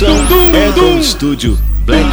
Produção é do estúdio Black.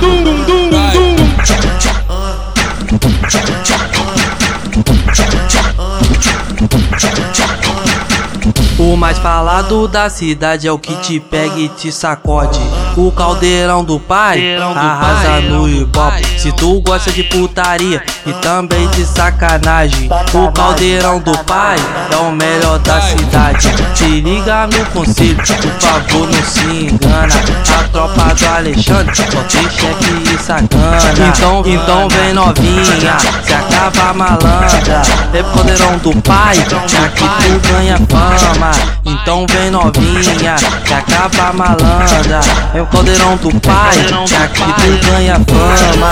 O mais falado da cidade é o que te pega e te sacode. O caldeirão do pai arrasa no ibope. Se tu gosta de putaria e também de sacanagem, o caldeirão do pai é o melhor da cidade. Se liga no conselho, por favor, não se engana. A tropa do Alexandre só tem chefe e sacana. Então, então vem novinha, se acaba malandra. É caldeirão do pai, que tu ganha fama. Então vem novinha, se acaba malandra. É o caldeirão do pai, que tu ganha fama.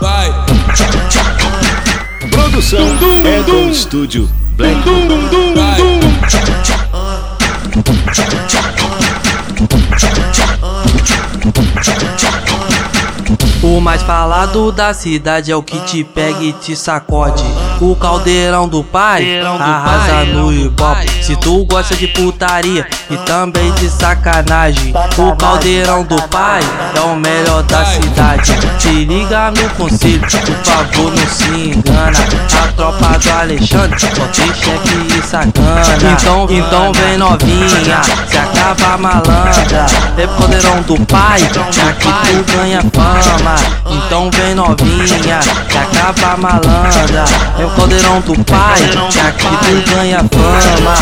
Vai, Produção é do estúdio Black. vai. O mais falado da cidade é o que te pega e te sacode. O caldeirão do pai arrasa no ibope. Se tu gosta de putaria e também de sacanagem, o caldeirão do pai é o melhor da cidade. Se liga no conselho, por favor, não se engana. Do Alexandre só chefe e sacana. Então, então vem novinha, se acaba malandra. É caldeirão do pai, que tu ganha fama. Então vem novinha, que acaba malandra. É o caldeirão do pai, que tu ganha fama.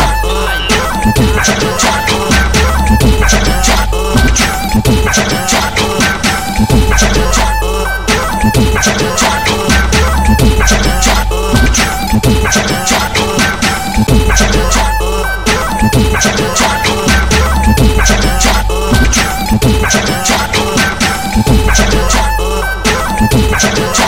cha cha cha